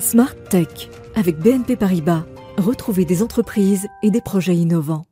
Smart Tech avec BNP Paribas. Retrouvez des entreprises et des projets innovants.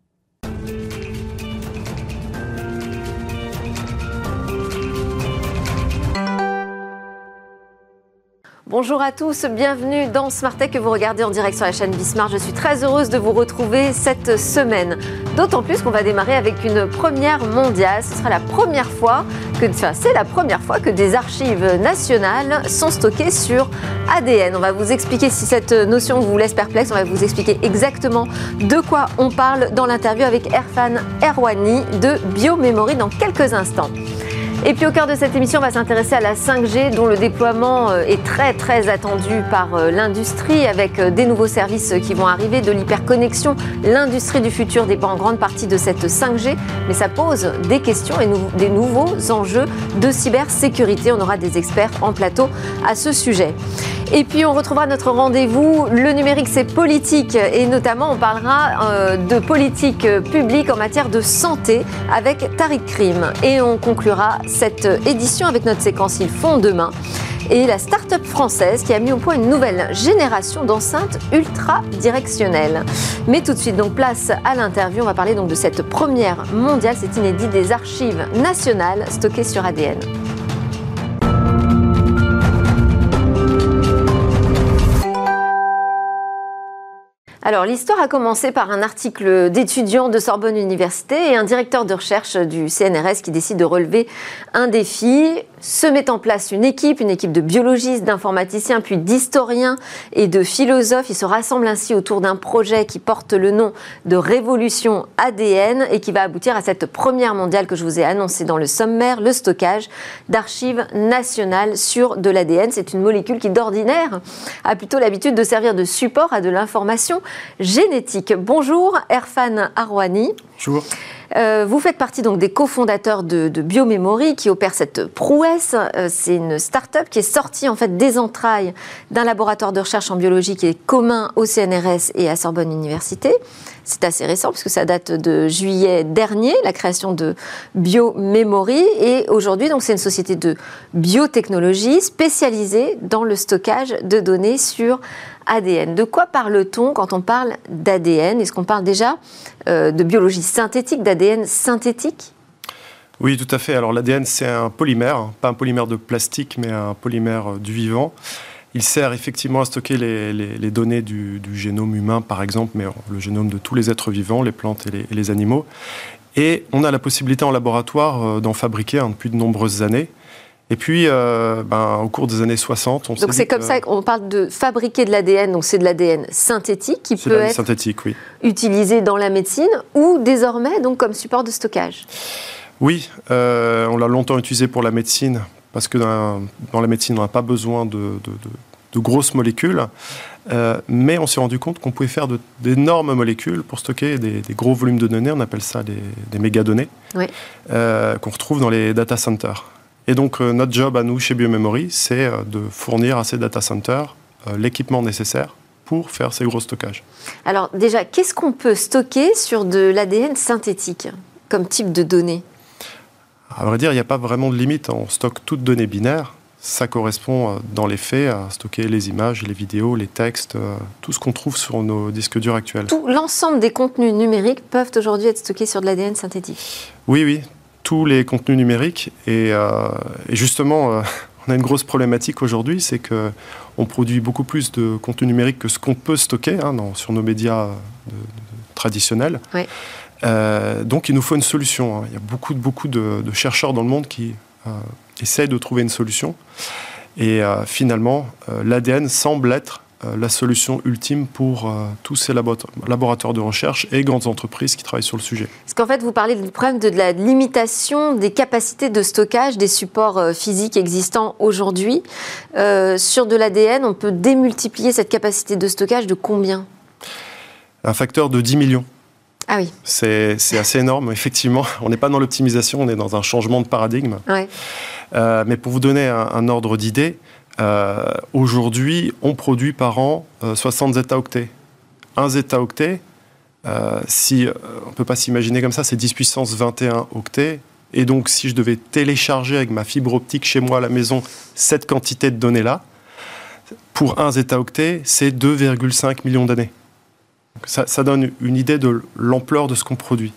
Bonjour à tous, bienvenue dans Smart Tech que vous regardez en direct sur la chaîne Bismart. Je suis très heureuse de vous retrouver cette semaine. D'autant plus qu'on va démarrer avec une première mondiale. Ce sera la première fois que, c'est la première fois que des archives nationales sont stockées sur ADN. On va vous expliquer si cette notion vous laisse perplexe. On va vous expliquer exactement de quoi on parle dans l'interview avec Erfan Erwani de Biomemory dans quelques instants. Et puis au cœur de cette émission, on va s'intéresser à la 5G dont le déploiement euh, est très très attendu par euh, l'industrie avec euh, des nouveaux services qui vont arriver, de l'hyperconnexion. L'industrie du futur dépend en grande partie de cette 5G, mais ça pose des questions et des nouveaux enjeux de cybersécurité. On aura des experts en plateau à ce sujet. Et puis on retrouvera notre rendez-vous. Le numérique, c'est politique. Et notamment, on parlera de politique publique en matière de santé avec Tariq Krim. Et on conclura cette édition avec notre séquence Ils font demain et la start-up française qui a mis au point une nouvelle génération d'enceintes ultra directionnelles. Mais tout de suite, donc place à l'interview. On va parler donc de cette première mondiale, c'est inédit des archives nationales stockées sur ADN. Alors, l'histoire a commencé par un article d'étudiants de Sorbonne Université et un directeur de recherche du CNRS qui décide de relever un défi se met en place une équipe, une équipe de biologistes, d'informaticiens, puis d'historiens et de philosophes. Ils se rassemblent ainsi autour d'un projet qui porte le nom de Révolution ADN et qui va aboutir à cette première mondiale que je vous ai annoncée dans le sommaire, le stockage d'archives nationales sur de l'ADN. C'est une molécule qui d'ordinaire a plutôt l'habitude de servir de support à de l'information génétique. Bonjour Erfan Arwani. Bonjour. Euh, vous faites partie donc des cofondateurs de, Biomemory qui opère cette prouesse. Euh, c'est une start-up qui est sortie en fait des entrailles d'un laboratoire de recherche en biologie qui est commun au CNRS et à Sorbonne Université. C'est assez récent puisque ça date de juillet dernier, la création de Biomemory. Et aujourd'hui, donc, c'est une société de biotechnologie spécialisée dans le stockage de données sur ADN. De quoi parle-t-on quand on parle d'ADN Est-ce qu'on parle déjà euh, de biologie synthétique, d'ADN synthétique? Oui, tout à fait. Alors l'ADN, c'est un polymère, hein. pas un polymère de plastique, mais un polymère euh, du vivant. Il sert effectivement à stocker les, données du, génome humain, par exemple, mais le génome de tous les êtres vivants, les plantes et les, animaux. Et on a la possibilité en laboratoire euh, d'en fabriquer hein, depuis de nombreuses années. Et puis, euh, ben, au cours des années 60, on Donc c'est comme ça qu'on parle de fabriquer de l'ADN, donc c'est de l'ADN synthétique qui peut être synthétique, oui. utilisé dans la médecine ou désormais donc comme support de stockage. Oui, euh, on l'a longtemps utilisé pour la médecine parce que dans, la médecine, on n'a pas besoin de, grosses molécules. Euh, mais on s'est rendu compte qu'on pouvait faire d'énormes molécules pour stocker des, gros volumes de données. On appelle ça des, des mégadonnées qu'on retrouve dans les data centers. Et donc, euh, notre job à nous, chez Biomemory, c'est euh, de fournir à ces data centers euh, l'équipement nécessaire pour faire ces gros stockages. Alors déjà, qu'est-ce qu'on peut stocker sur de l'ADN synthétique comme type de données? À vrai dire, il n'y a pas vraiment de limite. On stocke toutes données binaires. Ça correspond dans les faits à stocker les images, les vidéos, les textes, tout ce qu'on trouve sur nos disques durs actuels. Tout l'ensemble des contenus numériques peuvent aujourd'hui être stockés sur de l'ADN synthétique Oui, oui, tous les contenus numériques. Et, euh, justement, euh, on a une grosse problématique aujourd'hui, c'est que on produit beaucoup plus de contenu numérique que ce qu'on peut stocker hein, sur nos médias traditionnels. Euh, donc il nous faut une solution. Hein. Il y a beaucoup, beaucoup de, de, chercheurs dans le monde qui essayent de trouver une solution. Et finalement, l'ADN semble être euh, la solution ultime pour euh, tous ces laboratoires de recherche et grandes entreprises qui travaillent sur le sujet. Parce qu'en fait, vous parlez du problème de la limitation des capacités de stockage des supports euh, physiques existants aujourd'hui. sur de l'ADN, on peut démultiplier cette capacité de stockage de combien? Un facteur de 10 millions. Ah oui. C'est assez énorme, effectivement. On n'est pas dans l'optimisation, on est dans un changement de paradigme. mais pour vous donner un ordre d'idée, euh, aujourd'hui, on produit par an 60 euh, zeta-octets. Un zeta-octet, euh, si, on ne peut pas s'imaginer comme ça, c'est 10 puissance 21 octets. Et donc, si je devais télécharger avec ma fibre optique chez moi à la maison cette quantité de données-là, pour un zeta-octet, c'est 2,5 millions d'années. Ça, ça, donne une idée de l'ampleur de ce qu'on produit.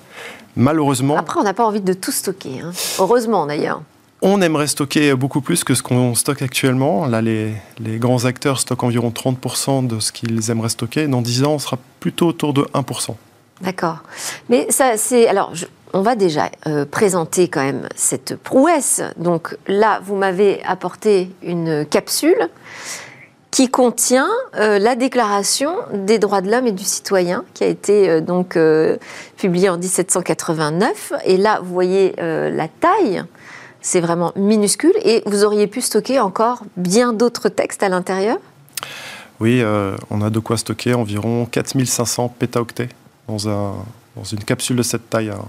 Malheureusement. Après, on n'a pas envie de tout stocker. Hein. Heureusement, d'ailleurs. On aimerait stocker beaucoup plus que ce qu'on stocke actuellement. Là, les, les, grands acteurs stockent environ 30% de ce qu'ils aimeraient stocker. Dans 10 ans, on sera plutôt autour de 1%. D'accord. Mais ça, c'est. Alors, on va déjà euh, présenter quand même cette prouesse. Donc là, vous m'avez apporté une capsule qui contient euh, la Déclaration des droits de l'homme et du citoyen, qui a été euh, donc publiée en 1789. Et là, vous voyez la taille. C'est vraiment minuscule et vous auriez pu stocker encore bien d'autres textes à l'intérieur? Oui, on a de quoi stocker environ 4500 pétaoctets dans, un, dans une capsule de cette taille. Hein.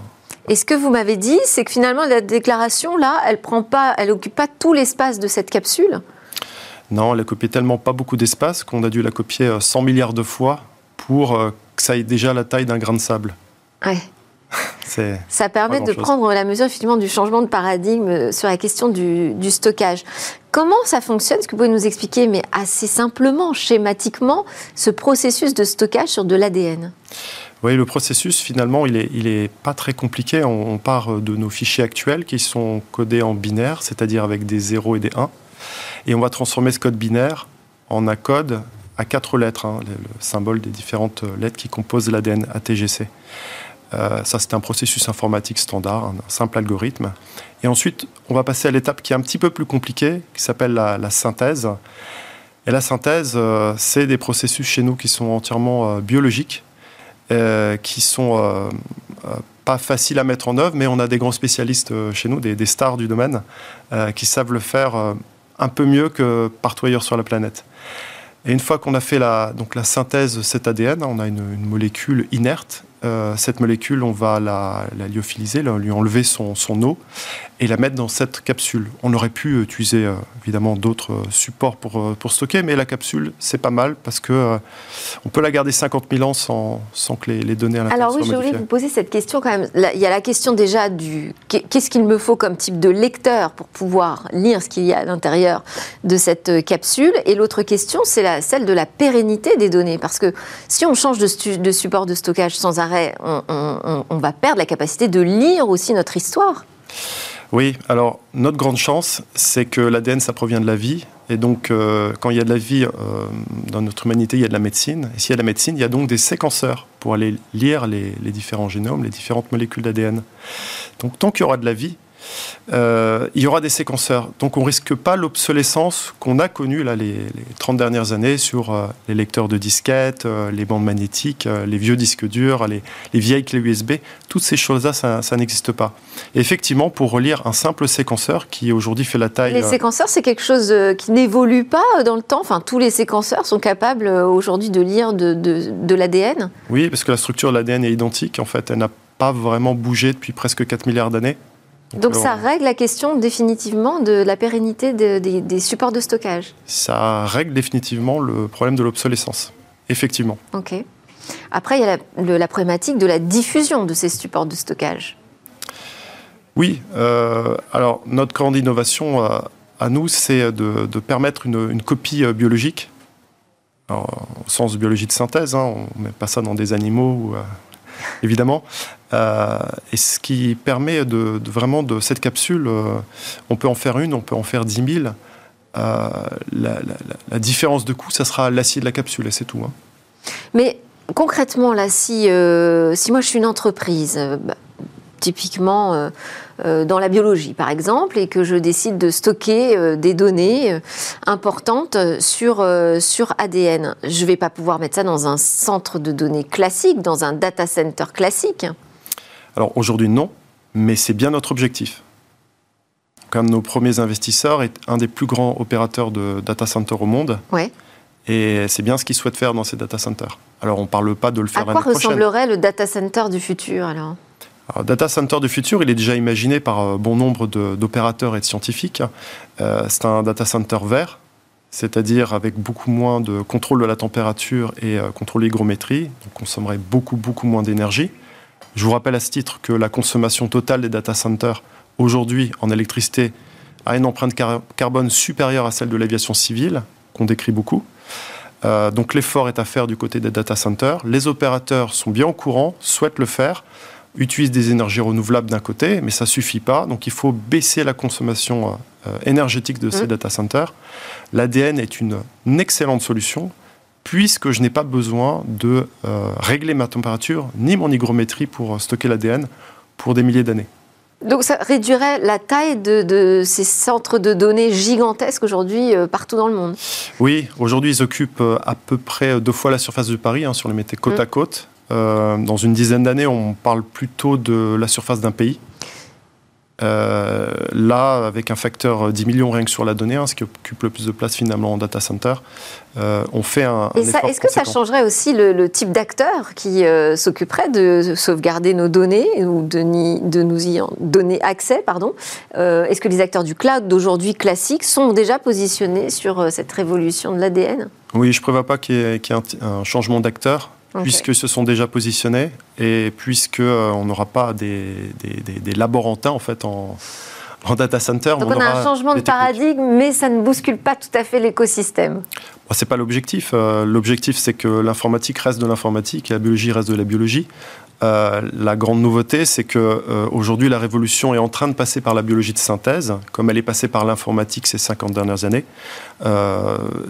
Et ce que vous m'avez dit, c'est que finalement, la déclaration, là, elle prend pas, elle occupe pas tout l'espace de cette capsule Non, elle occupé tellement pas beaucoup d'espace qu'on a dû la copier 100 euh, milliards de fois pour euh, que ça ait déjà la taille d'un grain de sable. Ouais. ça permet de prendre la mesure effectivement du changement de paradigme euh, sur la question du, du stockage. Comment ça fonctionne? Est-ce que vous pouvez nous expliquer, mais assez simplement, schématiquement, ce processus de stockage sur de l'ADN oui, le processus, finalement, il n'est il est pas très compliqué. On, part de nos fichiers actuels qui sont codés en binaire, c'est-à-dire avec des 0 et des 1. Et on va transformer ce code binaire en un code à quatre lettres, hein, le, symbole des différentes lettres qui composent l'ADN ATGC. Euh, ça, c'est un processus informatique standard, un simple algorithme. Et ensuite, on va passer à l'étape qui est un petit peu plus compliquée, qui s'appelle la, synthèse. Et la synthèse, euh, c'est des processus chez nous qui sont entièrement euh, biologiques euh, qui sont euh, euh, pas faciles à mettre en œuvre, mais on a des grands spécialistes chez nous, des, stars du domaine, qui savent le faire un peu mieux que partout ailleurs sur la planète. Et une fois qu'on a fait la, synthèse de cet ADN, on a une molécule inerte euh, cette molécule, on va la, lyophiliser, lui enlever son, eau et la mettre dans cette capsule. On aurait pu utiliser euh, évidemment d'autres euh, supports pour, pour stocker, mais la capsule, c'est pas mal parce que on peut la garder 50 000 ans sans, sans que les, données à l'intérieur Alors oui, je voulais vous poser cette question quand même. Il y a la question déjà du qu'est-ce qu'il me faut comme type de lecteur pour pouvoir lire ce qu'il y a à l'intérieur de cette capsule, et l'autre question, c'est celle de la pérennité des données, parce que si on change de, de support de stockage sans arrêt on, va perdre la capacité de lire aussi notre histoire. Oui, alors notre grande chance, c'est que l'ADN, ça provient de la vie. Et donc, euh, quand il y a de la vie euh, dans notre humanité, il y a de la médecine. Et s'il y a de la médecine, il y a donc des séquenceurs pour aller lire les, les différents génomes, les différentes molécules d'ADN. Donc, tant qu'il y aura de la vie, euh, il y aura des séquenceurs. Donc on risque pas l'obsolescence qu'on a connue là, les, 30 dernières années sur euh, les lecteurs de disquettes, euh, les bandes magnétiques, les vieux disques durs, les, vieilles clés USB. Toutes ces choses-là, ça, n'existe pas. Et effectivement, pour relire un simple séquenceur qui aujourd'hui fait la taille... Les séquenceurs, c'est quelque chose qui n'évolue pas dans le temps? Enfin, tous les séquenceurs sont capables aujourd'hui de lire de, de l'ADN. Oui, parce que la structure de l'ADN est identique. En fait, elle n'a pas vraiment bougé depuis presque 4 milliards d'années. Donc ça règle la question définitivement de la pérennité des supports de stockage Ça règle définitivement le problème de l'obsolescence, effectivement. Ok. Après, il y a la, problématique de la diffusion de ces supports de stockage. Oui, euh, alors notre grande innovation euh, à, nous, c'est de, permettre une, copie euh, biologique, au sens de biologie de synthèse, hein, on ne met pas ça dans des animaux ou évidemment. Euh, et ce qui permet de, vraiment de cette capsule, euh, on peut en faire une, on peut en faire 10 000. Euh, la, différence de coût, ça sera l'acier de la capsule et c'est tout. Hein. Mais concrètement, là, si, moi je suis une entreprise, bah, typiquement dans la biologie par exemple, et que je décide de stocker des données importantes sur, sur ADN. Je ne vais pas pouvoir mettre ça dans un centre de données classique, dans un data center classique. Alors aujourd'hui non, mais c'est bien notre objectif. Comme nos premiers investisseurs est un des plus grands opérateurs de data center au monde. Ouais. Et c'est bien ce qu'ils souhaitent faire dans ces data centers. Alors on ne parle pas de le faire à quoi ressemblerait le data center du futur alors? Data center du futur, il est déjà imaginé par euh, bon nombre d'opérateurs et de scientifiques. Euh, c'est un data center vert, c'est-à-dire avec beaucoup moins de contrôle de la température et euh, contrôle l'hygrométrie, donc consommerait beaucoup, beaucoup moins d'énergie. Je vous rappelle à ce titre que la consommation totale des data centers aujourd'hui en électricité a une empreinte carbone supérieure à celle de l'aviation civile. qu'on décrit beaucoup. Euh, donc l'effort est à faire du côté des data centers. Les opérateurs sont bien au courant, souhaitent le faire, utilisent des énergies renouvelables d'un côté, mais ça suffit pas. Donc il faut baisser la consommation euh, énergétique de ces mmh. data centers. L'ADN est une, excellente solution puisque je n'ai pas besoin de euh, régler ma température ni mon hygrométrie pour stocker l'ADN pour des milliers d'années. Donc ça réduirait la taille de, ces centres de données gigantesques aujourd'hui euh, partout dans le monde. Oui, aujourd'hui ils occupent euh, à peu près deux fois la surface de Paris, hein, si on les mettait côte mm. à côte. Euh, dans une dizaine d'années, on parle plutôt de la surface d'un pays. Euh, là, avec un facteur 10 millions rien que sur la donnée, hein, ce qui occupe le plus de place finalement en data center, euh, on fait un. est-ce que ça changerait aussi le, type d'acteur qui euh, s'occuperait de sauvegarder nos données ou de, de nous y donner accès pardon? Est-ce que les acteurs du cloud d'aujourd'hui classiques sont déjà positionnés sur cette révolution de l'ADN Oui, je ne prévois pas qu'il y ait, un, changement d'acteur puisque se sont déjà positionnés et puisque euh, on n'aura pas des, des, des, laborantins en fait en, en data center. Donc on, a un changement de paradigme, mais ça ne bouscule pas tout à fait l'écosystème. Ce c'est pas l'objectif. Euh, l'objectif, c'est que l'informatique reste de l'informatique et la biologie reste de la biologie. Euh, la grande nouveauté, c'est que aujourd'hui, la révolution est en train de passer par la biologie de synthèse, comme elle est passée par l'informatique ces 50 dernières années.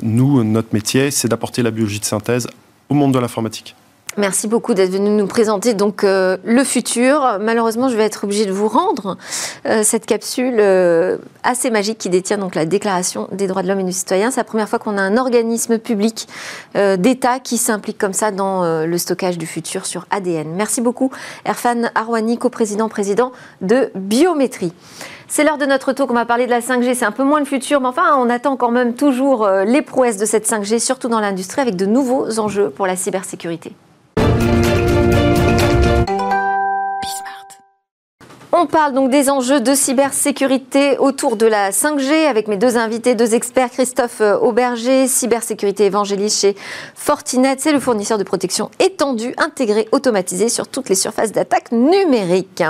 nous, notre métier, c'est d'apporter la biologie de synthèse au monde de l'informatique. Merci beaucoup d'être venu nous présenter donc euh, le futur. Malheureusement, je vais être obligée de vous rendre euh, cette capsule euh, assez magique qui détient donc la Déclaration des droits de l'homme et du citoyen. C'est la première fois qu'on a un organisme public d'État qui s'implique comme ça dans le stockage du futur sur ADN. Merci beaucoup, Erfan Arwani, coprésident président de Biométrie. C'est l'heure de notre tour qu'on va parler de la 5G. C'est un peu moins le futur, mais enfin, on attend quand même toujours les prouesses de cette 5G, surtout dans l'industrie, avec de nouveaux enjeux pour la cybersécurité. On parle donc des enjeux de cybersécurité autour de la 5G avec mes deux invités, deux experts, Christophe euh, Auberger, cybersécurité évangéliste chez Fortinet. C'est le fournisseur de protection étendue, intégrée, automatisée sur toutes les surfaces d'attaque numériques.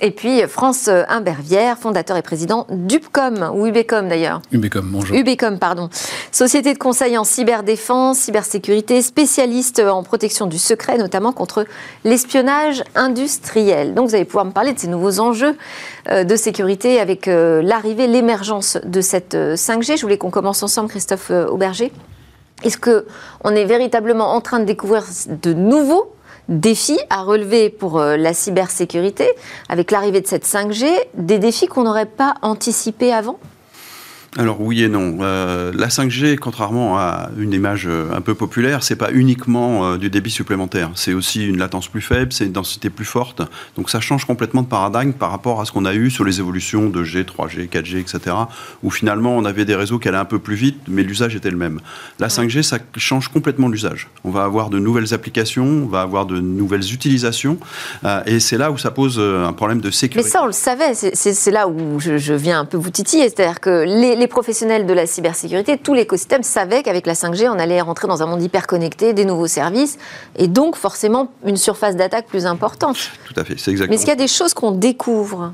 Et puis France Imbervière, fondateur et président d'UBCOM, ou UBCOM d'ailleurs. UBCOM, bonjour. UBCOM, pardon. Société de conseil en cyberdéfense, cybersécurité, spécialiste en protection du secret, notamment contre l'espionnage industriel. Donc vous allez pouvoir me parler de ces nouveaux enjeux euh, de sécurité avec euh, l'arrivée, l'émergence de cette 5G. Euh, Je voulais qu'on commence ensemble, Christophe Auberger. Est-ce qu'on est véritablement en train de découvrir de nouveaux défis à relever pour la cybersécurité avec l'arrivée de cette 5G, des défis qu'on n'aurait pas anticipés avant? Alors oui et non. Euh, la 5G, contrairement à une image euh, un peu populaire, c'est pas uniquement euh, du débit supplémentaire. C'est aussi une latence plus faible, c'est une densité plus forte. Donc ça change complètement de paradigme par rapport à ce qu'on a eu sur les évolutions de G, 3G, 4G, etc. Où finalement on avait des réseaux qui allaient un peu plus vite, mais l'usage était le même. La 5G, ça change complètement l'usage. On va avoir de nouvelles applications, on va avoir de nouvelles utilisations, et c'est là où ça pose un problème de sécurité. Mais ça, on le savait. C'est là où je, je, viens un peu vous titiller, c'est-à-dire que les les professionnels de la cybersécurité, tout l'écosystème savait qu'avec la 5G, on allait rentrer dans un monde hyper connecté, des nouveaux services, et donc forcément une surface d'attaque plus importante. Tout à fait, c'est exactement. Mais est-ce qu'il y a des choses qu'on découvre?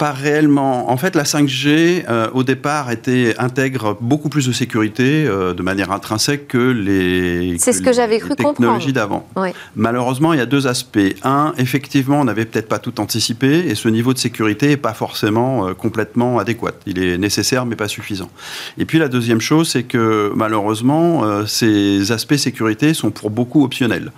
Pas réellement. En fait, la 5G, euh, au départ, était, intègre beaucoup plus de sécurité euh, de manière intrinsèque que les, C'est ce que j'avais cru technologies d'avant. Malheureusement, il y a deux aspects. Un, effectivement, on n'avait peut-être pas tout anticipé et ce niveau de sécurité n'est pas forcément euh, complètement adéquat. Il est nécessaire, mais pas suffisant. Et puis, la deuxième chose, c'est que malheureusement, ces aspects sécurité sont pour beaucoup optionnels.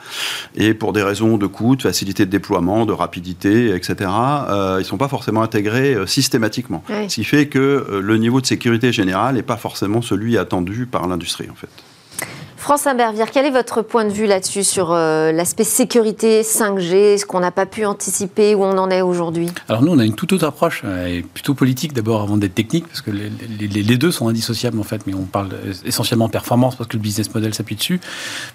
Et pour des raisons de coût, de facilité de déploiement, de rapidité, etc., ils ne sont pas forcément intégrés euh, systématiquement. Ce qui fait que euh, le niveau de sécurité général n'est pas forcément celui attendu par l'industrie, en fait. France Imbervière, quel est votre point de vue là-dessus sur euh, l'aspect sécurité 5G, ce qu'on n'a pas pu anticiper, où on en est aujourd'hui? Alors nous, on a une toute autre approche, euh, plutôt politique d'abord avant d'être technique, parce que les, deux sont indissociables en fait, mais on parle essentiellement performance parce que le business model s'appuie dessus.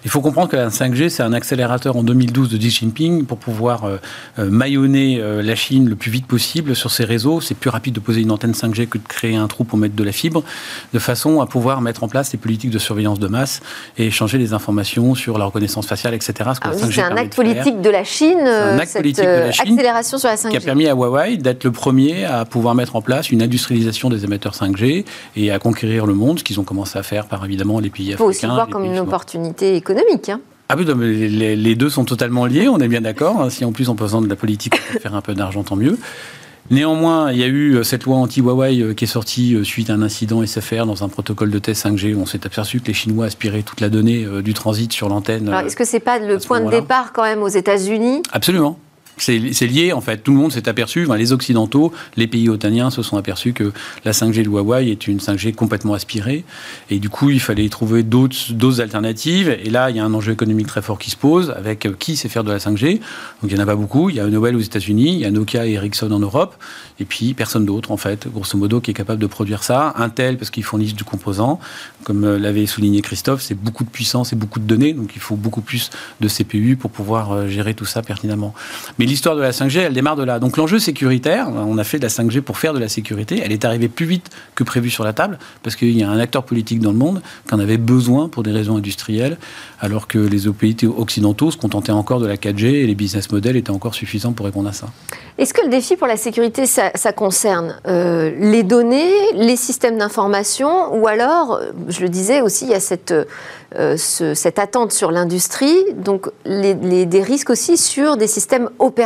Il faut comprendre que la 5G, c'est un accélérateur en 2012 de Xi Jinping pour pouvoir euh, maillonner la Chine le plus vite possible sur ses réseaux. C'est plus rapide de poser une antenne 5G que de créer un trou pour mettre de la fibre, de façon à pouvoir mettre en place des politiques de surveillance de masse et échanger des informations sur la reconnaissance faciale, etc. Ah c'est un acte politique de la Chine, un acte politique de la Chine accélération sur la 5G. Qui a permis à Huawei d'être le premier à pouvoir mettre en place une industrialisation des émetteurs 5G et à conquérir le monde, ce qu'ils ont commencé à faire par évidemment les pays africains. Il faut aussi voir comme une opportunité économique. Hein. Ah oui, les, deux sont totalement liés, on est bien d'accord. Hein. Si en plus on peut besoin de la politique pour faire un peu d'argent, tant mieux. Néanmoins, il y a eu euh, cette loi anti-Huawei euh, qui est sortie euh, suite à un incident SFR dans un protocole de test 5G. On s'est aperçu que les Chinois aspiraient toute la donnée du transit sur l'antenne. est-ce que c'est pas le point de départ quand même aux États-Unis? Absolument. C'est lié, en fait. Tout le monde s'est aperçu, les Occidentaux, les pays otaniens se sont aperçus que la 5G de Huawei est une 5G complètement aspirée. Et du coup, il fallait trouver d'autres alternatives. Et là, il y a un enjeu économique très fort qui se pose avec euh, qui sait faire de la 5G. Donc, il n'y en a pas beaucoup. Il y a Nobel aux États-Unis, il y a Nokia et Ericsson en Europe. Et puis, personne d'autre, en fait, grosso modo, qui est capable de produire ça. Intel, parce qu'ils fournissent du composant. Comme euh, l'avait souligné Christophe, c'est beaucoup de puissance et beaucoup de données. Donc, il faut beaucoup plus de CPU pour pouvoir euh, gérer tout ça pertinemment. Mais l'histoire de la 5G, elle démarre de là. Donc l'enjeu sécuritaire, on a fait de la 5G pour faire de la sécurité, elle est arrivée plus vite que prévu sur la table, parce qu'il y a un acteur politique dans le monde qui en avait besoin pour des raisons industrielles, alors que les pays occidentaux se contentaient encore de la 4G et les business models étaient encore suffisants pour répondre à ça. Est-ce que le défi pour la sécurité, ça, concerne euh, les données, les systèmes d'information, ou alors, je le disais aussi, il y a cette euh, cette attente sur l'industrie, donc des risques aussi sur des systèmes opérationnels,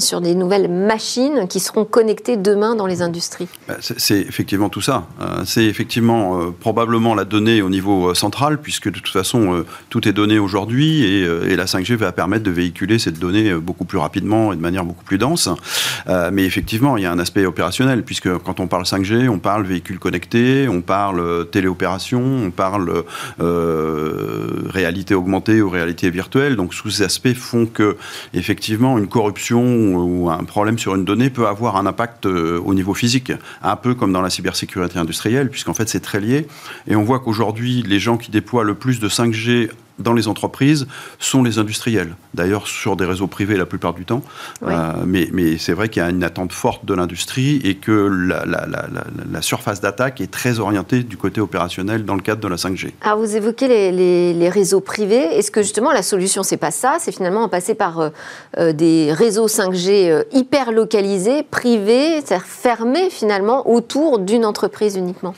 sur des nouvelles machines qui seront connectées demain dans les industries. Bah, c'est effectivement tout ça. Euh, c'est effectivement euh, probablement la donnée au niveau central, puisque de toute façon tout est donné aujourd'hui et, la 5G va permettre de véhiculer cette donnée beaucoup plus rapidement et de manière beaucoup plus dense. mais effectivement, il y a un aspect opérationnel, puisque quand on parle 5G, on parle véhicules connectés, on parle téléopération, on parle euh, réalité augmentée ou réalité virtuelle. Donc, tous ces aspects font que, effectivement, une corruption ou un problème sur une donnée peut avoir un impact euh, au niveau physique, un peu comme dans la cybersécurité industrielle, puisqu'en fait, c'est très lié. Et on voit qu'aujourd'hui, les gens qui déploient le plus de 5G dans les entreprises sont les industriels. D'ailleurs, sur des réseaux privés la plupart du temps. Euh, mais, mais c'est vrai qu'il y a une attente forte de l'industrie et que la, la, la, la surface d'attaque est très orientée du côté opérationnel dans le cadre de la 5G. Alors, vous évoquez les, les, les réseaux privés. Est-ce que justement la solution, c'est pas ça? C'est finalement passer par euh, euh, des réseaux 5G hyper localisés, privés, c'est-à-dire fermés finalement autour d'une entreprise uniquement?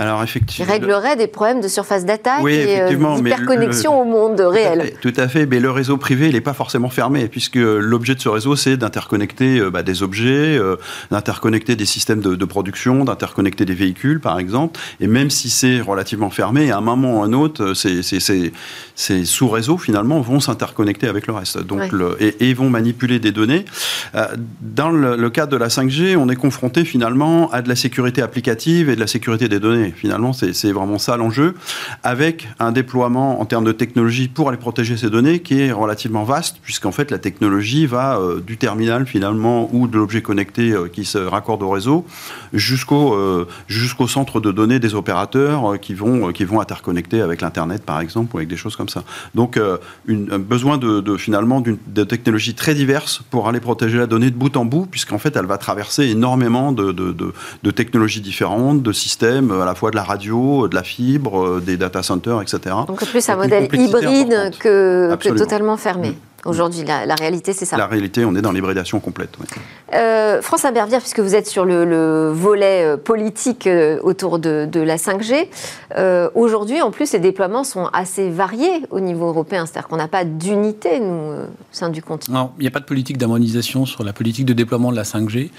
Alors effectivement, réglerait des problèmes de surface d'attaque et euh, d'hyperconnexion au monde réel. Tout à, fait, mais le réseau privé, il n'est pas forcément fermé, puisque l'objet de ce réseau, c'est d'interconnecter euh, bah, des objets, euh, d'interconnecter des systèmes de, production, d'interconnecter des véhicules, par exemple. Et même si c'est relativement fermé, à un moment ou à un autre, ces, sous-réseaux, finalement, vont s'interconnecter avec le reste donc le, et, vont manipuler des données. dans le, le cadre de la 5G, on est confronté finalement à de la sécurité applicative et de la sécurité des données. Finalement, c'est vraiment ça l'enjeu, avec un déploiement en termes de technologie pour aller protéger ces données qui est relativement vaste, puisqu'en fait la technologie va euh, du terminal finalement ou de l'objet connecté euh, qui se raccorde au réseau jusqu'au euh, jusqu'au centre de données des opérateurs qui vont qui vont interconnecter avec l'internet par exemple ou avec des choses comme ça. Donc un besoin de, finalement de technologies très diverses pour aller protéger la donnée de bout en bout, puisqu'en fait elle va traverser énormément de, de, de technologies différentes, de systèmes à la fois de la radio, de la fibre, euh, des data centers, etc. Donc plus un modèle hybride que, totalement fermé. Mm. Aujourd'hui, la, réalité, c'est ça. La réalité, on est dans l'hybridation complète. Euh, France Abervière, puisque vous êtes sur le, volet euh, politique euh, autour de, la 5G, aujourd'hui, en plus, les déploiements sont assez variés au niveau européen. C'est-à-dire qu'on n'a pas d'unité, nous, au sein du continent. Non, il n'y a pas de politique d'harmonisation sur la politique de déploiement de la 5G.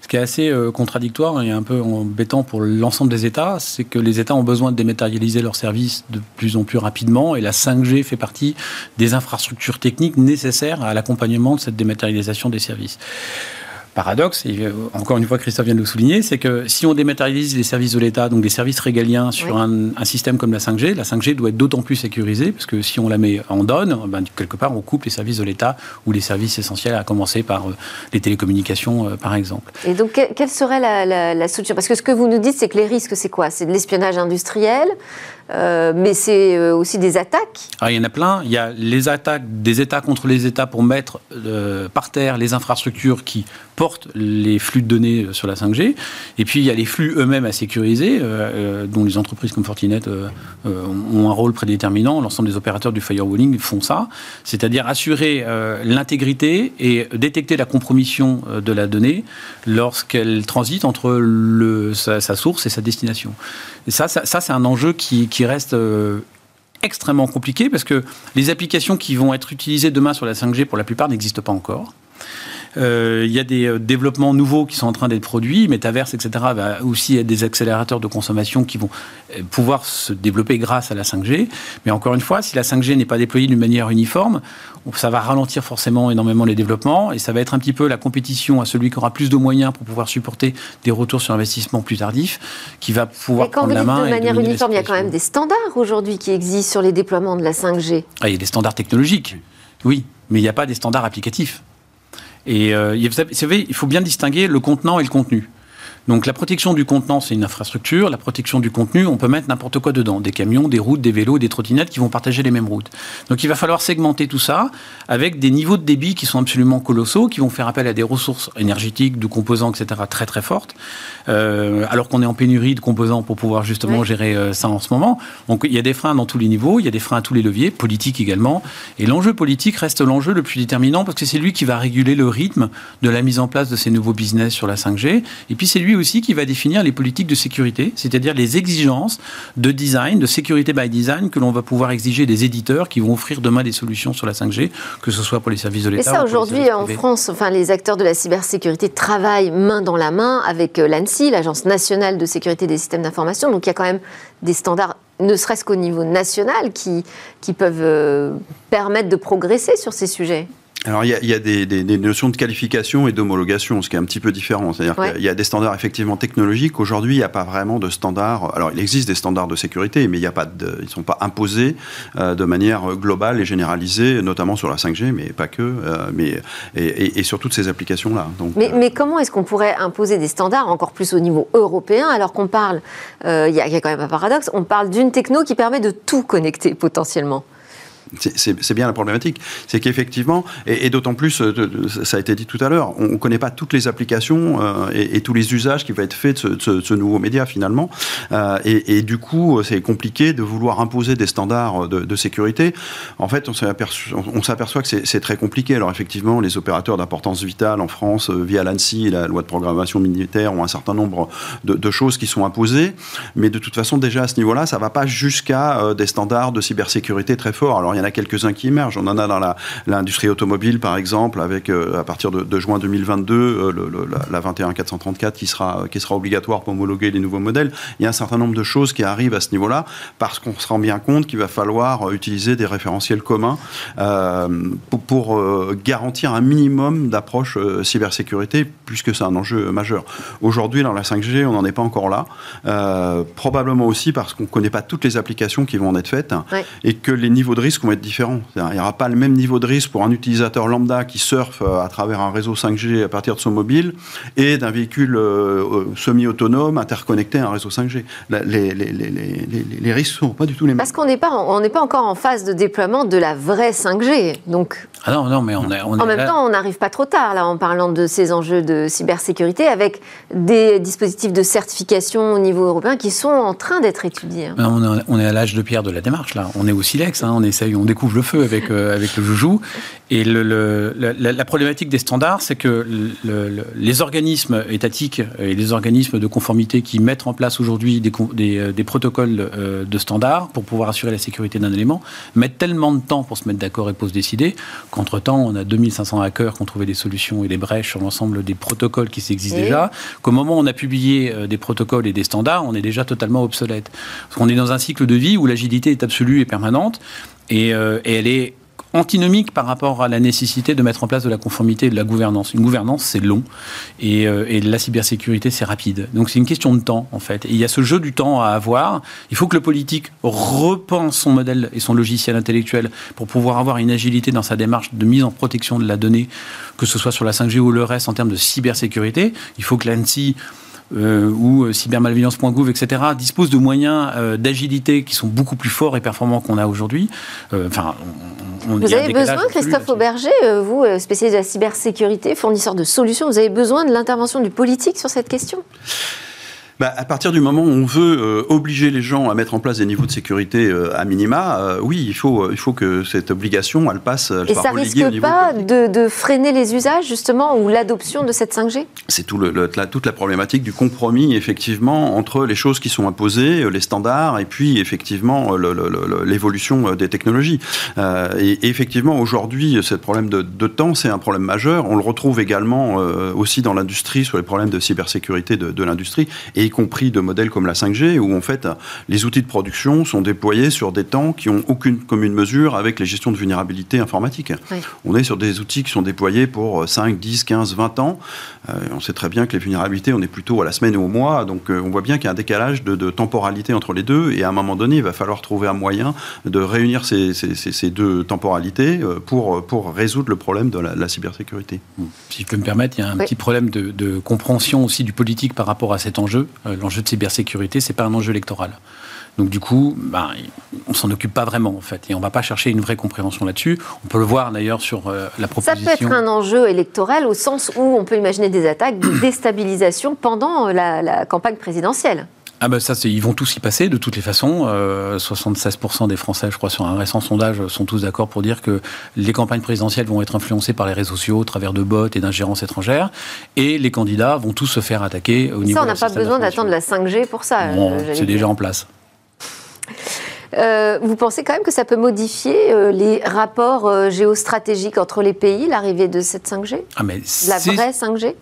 Ce qui est assez contradictoire et un peu embêtant pour l'ensemble des États, c'est que les États ont besoin de dématérialiser leurs services de plus en plus rapidement et la 5G fait partie des infrastructures techniques nécessaire à l'accompagnement de cette dématérialisation des services. Paradoxe, et euh, encore une fois Christophe vient de le souligner, c'est que si on dématérialise les services de l'État, donc les services régaliens sur un, système comme la 5G, la 5G doit être d'autant plus sécurisée, parce que si on la met en donne, ben, quelque part on coupe les services de l'État ou les services essentiels, à commencer par euh, les télécommunications euh, par exemple. Et donc quelle serait la, la, solution Parce que ce que vous nous dites, c'est que les risques, c'est quoi? C'est de l'espionnage industriel euh, mais c'est euh, aussi des attaques. Ah, il y en a plein. Il y a les attaques des États contre les États pour mettre par terre les infrastructures qui portent les flux de données sur la 5G. Et puis il y a les flux eux-mêmes à sécuriser, dont les entreprises comme Fortinet ont un rôle prédéterminant. L'ensemble des opérateurs du firewalling font ça, c'est-à-dire assurer l'intégrité et détecter la compromission de la donnée lorsqu'elle transite entre sa, source et sa destination. Et ça, ça, c'est un enjeu qui reste euh, extrêmement compliqué parce que les applications qui vont être utilisées demain sur la 5G, pour la plupart, n'existent pas encore. Euh, il y a des euh, développements nouveaux qui sont en train d'être produits, Metaverse, etc. Va aussi être des accélérateurs de consommation qui vont euh, pouvoir se développer grâce à la 5G. Mais encore une fois, si la 5G n'est pas déployée d'une manière uniforme, ça va ralentir forcément énormément les développements et ça va être un petit peu la compétition à celui qui aura plus de moyens pour pouvoir supporter des retours sur investissement plus tardifs qui va pouvoir prendre la main. De manière uniforme, il y a quand même des standards aujourd'hui qui existent sur les déploiements de la 5G. Ah, il y a des standards technologiques, oui, mais il n'y a pas des standards applicatifs. Et euh, vous savez, il faut bien distinguer le contenant et le contenu. Donc la protection du contenant, c'est une infrastructure. La protection du contenu, on peut mettre n'importe quoi dedans. Des camions, des routes, des vélos, des trottinettes qui vont partager les mêmes routes. Donc il va falloir segmenter tout ça avec des niveaux de débit qui sont absolument colossaux, qui vont faire appel à des ressources énergétiques, de composants, etc. très très fortes. Euh, alors qu'on est en pénurie de composants pour pouvoir justement gérer euh, ça en ce moment. Donc il y a des freins dans tous les niveaux, il y a des freins à tous les leviers, politiques également. Et l'enjeu politique reste l'enjeu le plus déterminant parce que c'est lui qui va réguler le rythme de la mise en place de ces nouveaux business sur la 5G. Et puis c'est lui aussi qui va définir les politiques de sécurité, c'est-à-dire les exigences de design, de sécurité by design que l'on va pouvoir exiger des éditeurs qui vont offrir demain des solutions sur la 5G, que ce soit pour les services de l'État. Mais ça, aujourd'hui, en France, enfin, les acteurs de la cybersécurité travaillent main dans la main avec euh, l'ANSI, l'Agence nationale de sécurité des systèmes d'information. Donc il y a quand même des standards ne serait-ce qu'au niveau national, qui, qui peuvent euh, permettre de progresser sur ces sujets alors il y a, des, notions de qualification et d'homologation, ce qui est un petit peu différent. C'est-à-dire qu'il y a des standards effectivement technologiques. Aujourd'hui, il n'y a pas vraiment de standards. Alors il existe des standards de sécurité, mais il y a pas de, ils ne sont pas imposés euh, de manière globale et généralisée, notamment sur la 5G, mais pas que, euh, mais et, sur toutes ces applications-là. Mais, euh, mais, comment est-ce qu'on pourrait imposer des standards encore plus au niveau européen, alors qu'on parle, il y, a quand même un paradoxe, on parle d'une techno qui permet de tout connecter potentiellement? C'est bien la problématique. C'est qu'effectivement, et, d'autant plus, euh, ça a été dit tout à l'heure, on ne connaît pas toutes les applications euh, et, tous les usages qui vont être faits de ce, nouveau média finalement. Euh, et, du coup, c'est compliqué de vouloir imposer des standards de, sécurité. En fait, on s'aperçoit que c'est très compliqué. Alors effectivement, les opérateurs d'importance vitale en France, via l'ANSI la loi de programmation militaire, ont un certain nombre de, choses qui sont imposées. Mais de toute façon, déjà à ce niveau-là, ça ne va pas jusqu'à des standards de cybersécurité très forts. Alors y en a quelques-uns qui émergent. On en a dans l'industrie automobile, par exemple, avec euh, à partir de, juin 2022, euh, la, 21434 qui sera, qui sera obligatoire pour homologuer les nouveaux modèles. Il y a un certain nombre de choses qui arrivent à ce niveau-là parce qu'on se rend bien compte qu'il va falloir euh, utiliser des référentiels communs pour, garantir un minimum d'approche cybersécurité, puisque c'est un enjeu majeur. Aujourd'hui, dans la 5G, on n'en est pas encore là. probablement aussi parce qu'on ne connaît pas toutes les applications qui vont en être faites et que les niveaux de risque être différent. Il n'y aura pas le même niveau de risque pour un utilisateur lambda qui surfe euh, à travers un réseau 5G à partir de son mobile et d'un véhicule euh, semi-autonome interconnecté à un réseau 5G. Les, risques ne sont pas du tout les mêmes. Parce qu'on n'est pas, pas encore en phase de déploiement de la vraie 5G. Donc, ah non, non, mais on, est, en même temps, on n'arrive pas trop tard là en parlant de ces enjeux de cybersécurité avec des dispositifs de certification au niveau européen qui sont en train d'être étudiés. On est, à l'âge de pierre de la démarche là. On est au silex, hein. on essaye, on découvre le feu avec, euh, avec le joujou. Et le, la, problématique des standards, c'est que les organismes étatiques et les organismes de conformité qui mettent en place aujourd'hui des, des, euh, des, protocoles euh, de standards pour pouvoir assurer la sécurité d'un élément mettent tellement de temps pour se mettre d'accord et pour se décider qu'entre-temps, on a 2500 hackers qui ont trouvé des solutions et des brèches sur l'ensemble des protocoles qui existent déjà, qu'au moment où on a publié des protocoles et des standards, on est déjà totalement obsolète. Parce qu'on est dans un cycle de vie où l'agilité est absolue et permanente, euh, et, elle est antinomique par rapport à la nécessité de mettre en place de la conformité et de la gouvernance. Une gouvernance, c'est long, et, euh, la cybersécurité, c'est rapide. Donc c'est une question de temps, en fait. Et il y a ce jeu du temps à avoir. Il faut que le politique repense son modèle et son logiciel intellectuel pour pouvoir avoir une agilité dans sa démarche de mise en protection de la donnée, que ce soit sur la 5G ou le reste en termes de cybersécurité. Il faut que l'ANSI ou cybermalveillance.gouv, etc., disposent de moyens d'agilité qui sont beaucoup plus forts et performants qu'on a aujourd'hui. Enfin, vous avez besoin, Christophe Auberger, vous, spécialiste de la cybersécurité, fournisseur de solutions, vous avez besoin de l'intervention du politique sur cette question? Bah, à partir du moment où on veut euh, obliger les gens à mettre en place des niveaux de sécurité euh, à minima, euh, oui, il faut, il faut que cette obligation, elle passe. Elle Et ça risque pas de, de, freiner les usages, justement, ou l'adoption de cette 5G C'est tout le, la, toute la problématique du compromis, effectivement, entre les choses qui sont imposées, les standards, et puis, effectivement, l'évolution des technologies. Et, et, effectivement, aujourd'hui, ce problème de, de temps, c'est un problème majeur. On le retrouve également aussi dans l'industrie, sur les problèmes de cybersécurité de, de l'industrie. Et y compris de modèles comme la 5G, où en fait les outils de production sont déployés sur des temps qui n'ont aucune commune mesure avec les gestions de vulnérabilité informatique. On est sur des outils qui sont déployés pour 5, 10, 15, 20 ans. Euh, on sait très bien que les vulnérabilités, on est plutôt à la semaine ou au mois, donc euh, on voit bien qu'il y a un décalage de, temporalité entre les deux, et à un moment donné, il va falloir trouver un moyen de réunir ces, ces, deux temporalités euh, pour, pour résoudre le problème de la, cybersécurité. Si je peux me permettre, il y a un petit problème de, de compréhension aussi du politique par rapport à cet enjeu. Euh, l'enjeu de cybersécurité, c'est pas un enjeu électoral. Donc du coup, ben, on s'en occupe pas vraiment en fait, et on va pas chercher une vraie compréhension là-dessus. On peut le voir d'ailleurs sur euh, la proposition. Ça peut être un enjeu électoral au sens où on peut imaginer des attaques de déstabilisation pendant la campagne présidentielle. Ah ben ça, ils vont tous y passer de toutes les façons. 76% euh, des Français, je crois, sur un récent sondage, sont tous d'accord pour dire que les campagnes présidentielles vont être influencées par les réseaux sociaux au travers de bots et d'ingérences étrangères. Et les candidats vont tous se faire attaquer au niveau Ça, on n'a pas besoin d'attendre la 5G pour ça. Euh, c'est déjà en place. Euh, vous pensez quand même que ça peut modifier les rapports géostratégiques entre les pays, l'arrivée de cette 5G ah mais La vraie 5G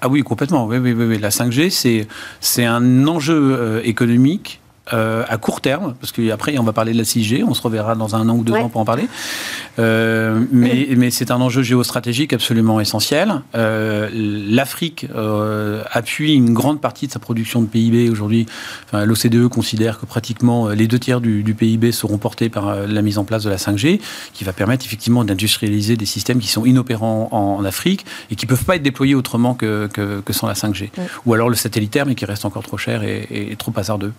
ah oui, complètement. Oui, oui, oui. La 5G, c'est un enjeu euh, économique euh, à court terme, parce qu'après on va parler de la 6G, on se reverra dans un an ou deux ans pour en parler, euh, mais, mais c'est un enjeu géostratégique absolument essentiel. Euh, L'Afrique appuie une grande partie de sa production de PIB aujourd'hui. Enfin, L'OCDE considère que pratiquement les deux tiers du, du, PIB seront portés par la mise en place de la 5G, qui va permettre effectivement d'industrialiser des systèmes qui sont inopérants en, Afrique et qui ne peuvent pas être déployés autrement que, que, que sans la 5G. Ou alors le satellitaire, mais qui reste encore trop cher et, et trop hasardeux.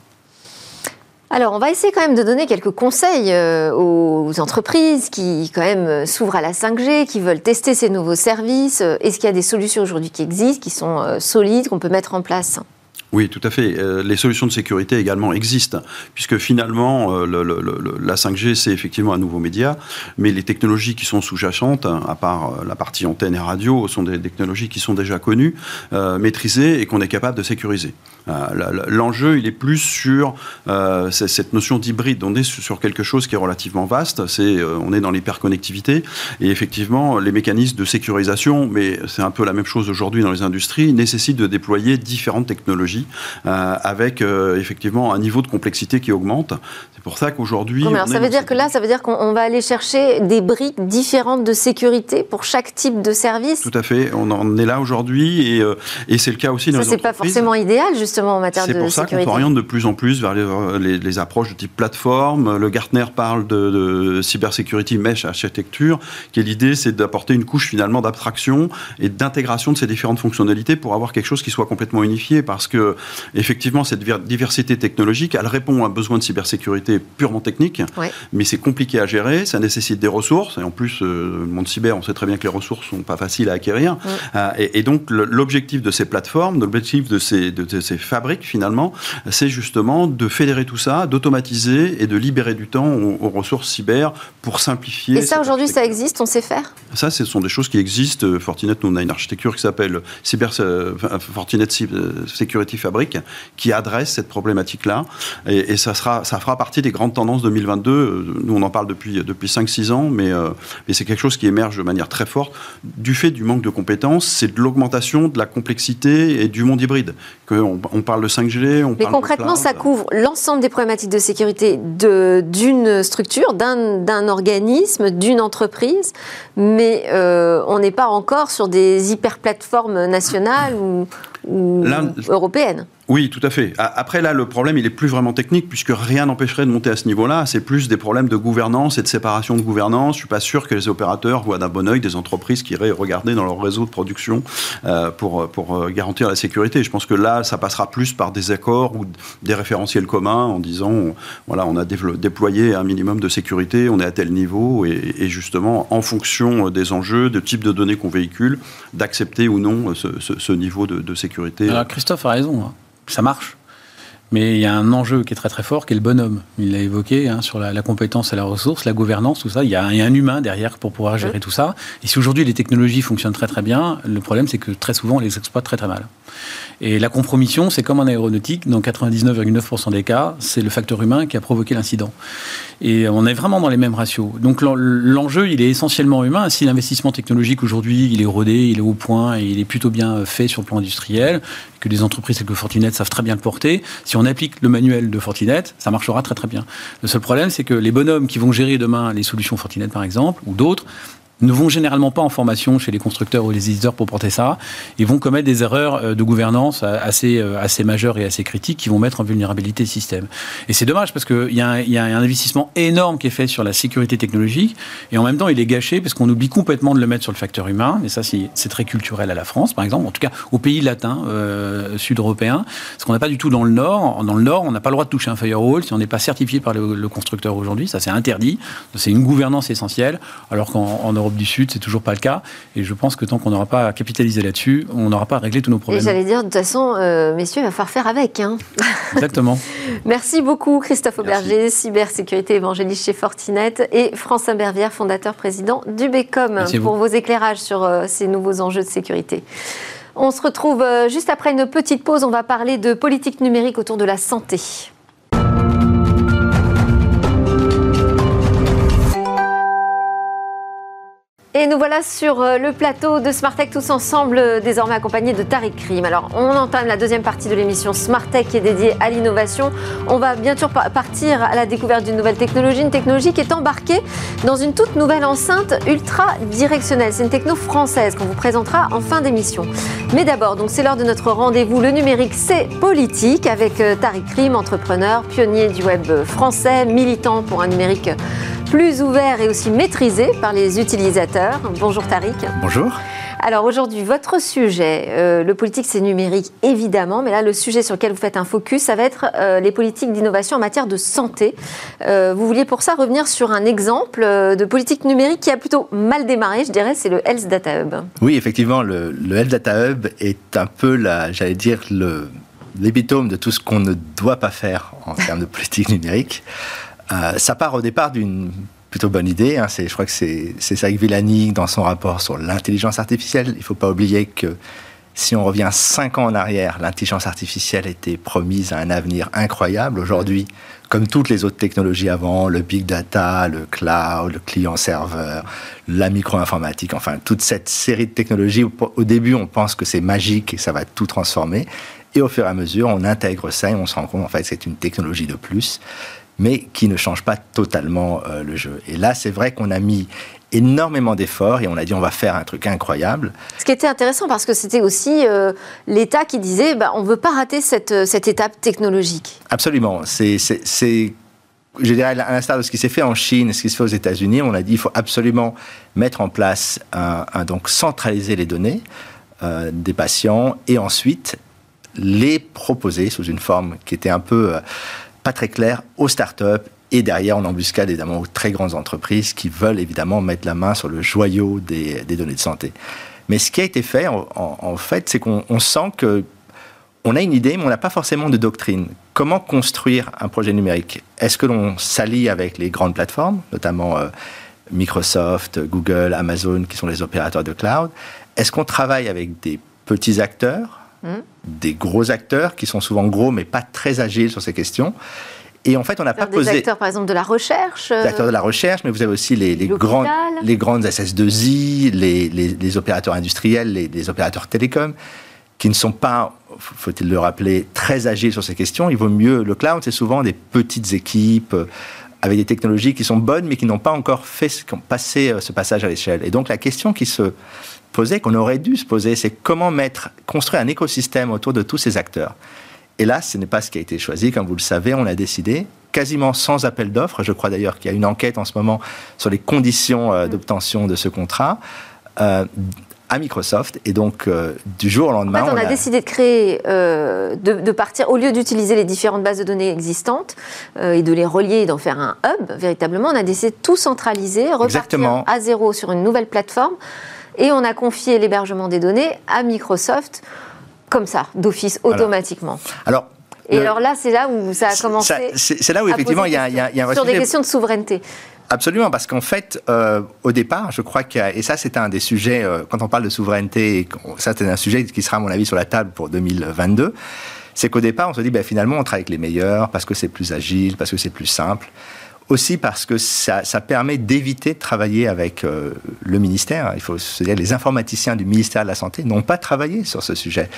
Alors, on va essayer quand même de donner quelques conseils euh, aux entreprises qui, quand même, euh, s'ouvrent à la 5G, qui veulent tester ces nouveaux services. Euh, est-ce qu'il y a des solutions aujourd'hui qui existent, qui sont solides, qu'on peut mettre en place? Oui, tout à fait. les solutions de sécurité également existent, puisque finalement, la 5G, c'est effectivement un nouveau média, mais les technologies qui sont sous-jacentes, à part la partie antenne et radio, sont des technologies qui sont déjà connues, maîtrisées et qu'on est capable de sécuriser. Euh, l'enjeu, il est plus sur euh, cette notion d'hybride. On est sur quelque chose qui est relativement vaste. C'est, euh, on est dans l'hyperconnectivité et effectivement, les mécanismes de sécurisation, mais c'est un peu la même chose aujourd'hui dans les industries, nécessitent de déployer différentes technologies avec effectivement un niveau de complexité qui augmente. C'est pour ça qu'aujourd'hui. ça veut dire que là, ça veut dire qu'on va aller chercher des briques différentes de sécurité pour chaque type de service? Tout à fait. On en est là aujourd'hui et, et c'est le cas aussi. Ça, c'est pas forcément idéal justement en matière de sécurité. C'est pour ça qu'on s'oriente de plus en plus vers les, approches de type plateforme. Le Gartner parle de, de cybersecurity mesh architecture, qui est l'idée, c'est d'apporter une couche finalement d'abstraction et d'intégration de ces différentes fonctionnalités pour avoir quelque chose qui soit complètement unifié, parce que effectivement cette diversité technologique, elle répond à un besoin de cybersécurité purement technique, mais c'est compliqué à gérer, ça nécessite des ressources, et en plus, euh, le monde cyber, on sait très bien que les ressources sont pas faciles à acquérir, euh, et, donc l'objectif de ces plateformes, l'objectif de ces, de ces fabrique finalement, c'est justement de fédérer tout ça, d'automatiser et de libérer du temps aux, ressources cyber pour simplifier. Et ça aujourd'hui ça existe, on sait faire? Ça ce sont des choses qui existent. Fortinet, nous on a une architecture qui s'appelle Cyber, euh, Fortinet Security Fabric qui adresse cette problématique-là et, ça, sera, ça fera partie des grandes tendances 2022. Nous on en parle depuis, depuis 5-6 ans, mais, euh, mais c'est quelque chose qui émerge de manière très forte du fait du manque de compétences, c'est de l'augmentation de la complexité et du monde hybride. Qu'on on parle de 5G, on Mais concrètement, ça couvre l'ensemble des problématiques de sécurité d'une structure, d'un organisme, d'une entreprise, mais euh, on n'est pas encore sur des hyper plateformes nationales ou ou européenne. Oui, tout à fait. Après, là, le problème, il est plus vraiment technique, puisque rien n'empêcherait de monter à ce niveau-là. C'est plus des problèmes de gouvernance et de séparation de gouvernance. Je suis pas sûr que les opérateurs voient d'un bon oeil des entreprises qui iraient regarder dans leur réseau de production euh, pour, pour euh, garantir la sécurité. Je pense que là, ça passera plus par des accords ou des référentiels communs en disant, voilà, on a déployé un minimum de sécurité, on est à tel niveau, et, justement, en fonction des enjeux, de type de données qu'on véhicule, d'accepter ou non ce, niveau de, de sécurité. Alors, Christophe a raison. Hein ça marche. Mais il y a un enjeu qui est très très fort, qui est le bonhomme. Il l'a évoqué hein, sur la, compétence et la ressource, la gouvernance, tout ça. Il y, a, un humain derrière pour pouvoir gérer tout ça. Et si aujourd'hui les technologies fonctionnent très très bien, le problème c'est que très souvent on les exploite très très mal. Et la compromission, c'est comme en aéronautique, dans 99,9% des cas, c'est le facteur humain qui a provoqué l'incident. Et on est vraiment dans les mêmes ratios. Donc l'enjeu, il est essentiellement humain. Si l'investissement technologique aujourd'hui, il est rodé, il est au point et il est plutôt bien fait sur le plan industriel, que les entreprises telles que Fortinet savent très bien le porter, si on applique le manuel de Fortinet, ça marchera très très bien. Le seul problème, c'est que les bonhommes qui vont gérer demain les solutions Fortinet par exemple, ou d'autres, ne vont généralement pas en formation chez les constructeurs ou les éditeurs pour porter ça. Ils vont commettre des erreurs euh, de gouvernance assez, euh, assez majeures et assez critiques qui vont mettre en vulnérabilité le système. Et c'est dommage parce qu'il y, y a un investissement énorme qui est fait sur la sécurité technologique et en même temps il est gâché parce qu'on oublie complètement de le mettre sur le facteur humain. Et ça, c'est très culturel à la France, par exemple, en tout cas aux pays latins, euh, sud-européens, ce qu'on n'a pas du tout dans le Nord. Dans le Nord, on n'a pas le droit de toucher un firewall si on n'est pas certifié par le, constructeur aujourd'hui. Ça, c'est interdit. C'est une gouvernance essentielle. Alors qu'en Europe du Sud, c'est toujours pas le cas. Et je pense que tant qu'on n'aura pas à capitaliser là-dessus, on n'aura pas à régler tous nos problèmes. Et j'allais dire, de toute façon, euh, messieurs, il va falloir faire avec. Hein. Exactement. Merci beaucoup, Christophe Auberger, cybersécurité évangéliste chez Fortinet, et François Bervière, fondateur président du BECOM, pour vos éclairages sur euh, ces nouveaux enjeux de sécurité. On se retrouve euh, juste après une petite pause. On va parler de politique numérique autour de la santé. Et nous voilà sur euh, le plateau de Smartech tous ensemble, euh, désormais accompagnés de Tariq Krim. Alors, on entame la deuxième partie de l'émission Smartech qui est dédiée à l'innovation. On va bien sûr partir à la découverte d'une nouvelle technologie, une technologie qui est embarquée dans une toute nouvelle enceinte ultra directionnelle. C'est une techno française qu'on vous présentera en fin d'émission. Mais d'abord, donc c'est l'heure de notre rendez-vous. Le numérique, c'est politique avec euh, Tariq Krim, entrepreneur, pionnier du web français, militant pour un numérique plus ouvert et aussi maîtrisé par les utilisateurs. Bonjour Tariq. Bonjour. Alors aujourd'hui, votre sujet, euh, le politique c'est numérique évidemment, mais là le sujet sur lequel vous faites un focus, ça va être euh, les politiques d'innovation en matière de santé. Euh, vous vouliez pour ça revenir sur un exemple de politique numérique qui a plutôt mal démarré, je dirais, c'est le Health Data Hub. Oui, effectivement, le, le Health Data Hub est un peu, la, j'allais dire, le, l'épitome de tout ce qu'on ne doit pas faire en termes de politique numérique. Euh, ça part au départ d'une plutôt bonne idée. Hein. je crois que c'est Saïk Villani dans son rapport sur l'intelligence artificielle. Il ne faut pas oublier que si on revient cinq ans en arrière, l'intelligence artificielle était promise à un avenir incroyable. Aujourd'hui, comme toutes les autres technologies avant, le big data, le cloud, le client-serveur, la micro-informatique, enfin toute cette série de technologies, au début on pense que c'est magique et ça va tout transformer. Et au fur et à mesure, on intègre ça et on se rend compte en fait que c'est une technologie de plus mais qui ne change pas totalement euh, le jeu. Et là, c'est vrai qu'on a mis énormément d'efforts et on a dit on va faire un truc incroyable. Ce qui était intéressant parce que c'était aussi euh, l'État qui disait bah, on ne veut pas rater cette, euh, cette étape technologique. Absolument. C'est, je dirais, à l'instar de ce qui s'est fait en Chine, ce qui se fait aux États-Unis, on a dit il faut absolument mettre en place un, donc centraliser les données des patients et ensuite les proposer sous une forme qui était un peu pas très clair aux startups et derrière en embuscade évidemment aux très grandes entreprises qui veulent évidemment mettre la main sur le joyau des, données de santé. Mais ce qui a été fait en, fait, c'est qu'on sent que on a une idée, mais on n'a pas forcément de doctrine. Comment construire un projet numérique? Est-ce que l'on s'allie avec les grandes plateformes, notamment euh, Microsoft, Google, Amazon, qui sont les opérateurs de cloud? Est-ce qu'on travaille avec des petits acteurs? Des gros acteurs qui sont souvent gros mais pas très agiles sur ces questions. Et en fait, on n'a pas posé. Des acteurs, par exemple, de la recherche. Des acteurs de la recherche, mais vous avez aussi les, les grandes, les grandes SS2I, les, les, opérateurs industriels, les, opérateurs télécoms, qui ne sont pas, faut-il le rappeler, très agiles sur ces questions. Il vaut mieux. Le cloud, c'est souvent des petites équipes avec des technologies qui sont bonnes, mais qui n'ont pas encore fait, qui ont passé ce passage à l'échelle. Et donc la question qui se posait, qu'on aurait dû se poser, c'est comment mettre, construire un écosystème autour de tous ces acteurs. Et là, ce n'est pas ce qui a été choisi. Comme vous le savez, on a décidé, quasiment sans appel d'offres, je crois d'ailleurs qu'il y a une enquête en ce moment sur les conditions euh, d'obtention de ce contrat, euh, à Microsoft. Et donc, euh, du jour au lendemain. En fait, on, a, décidé de créer, de, partir, au lieu d'utiliser les différentes bases de données existantes et de les relier et d'en faire un hub, véritablement, on a décidé de tout centraliser, repartir Exactement. à zéro sur une nouvelle plateforme. Et on a confié l'hébergement des données à Microsoft, comme ça, d'office, automatiquement. Alors, et alors là, c'est là où ça a commencé. C'est là où effectivement il y, a, il y a un Sur des questions de souveraineté. Absolument, parce qu'en fait, euh, au départ, je crois que, et ça c'est un des sujets, euh, quand on parle de souveraineté, et ça c'est un sujet qui sera à mon avis sur la table pour 2022, c'est qu'au départ on se dit, ben, finalement on travaille avec les meilleurs, parce que c'est plus agile, parce que c'est plus simple aussi parce que ça, permet d'éviter de travailler avec euh, le ministère. Il faut se dire, les informaticiens du ministère de la Santé n'ont pas travaillé sur ce sujet.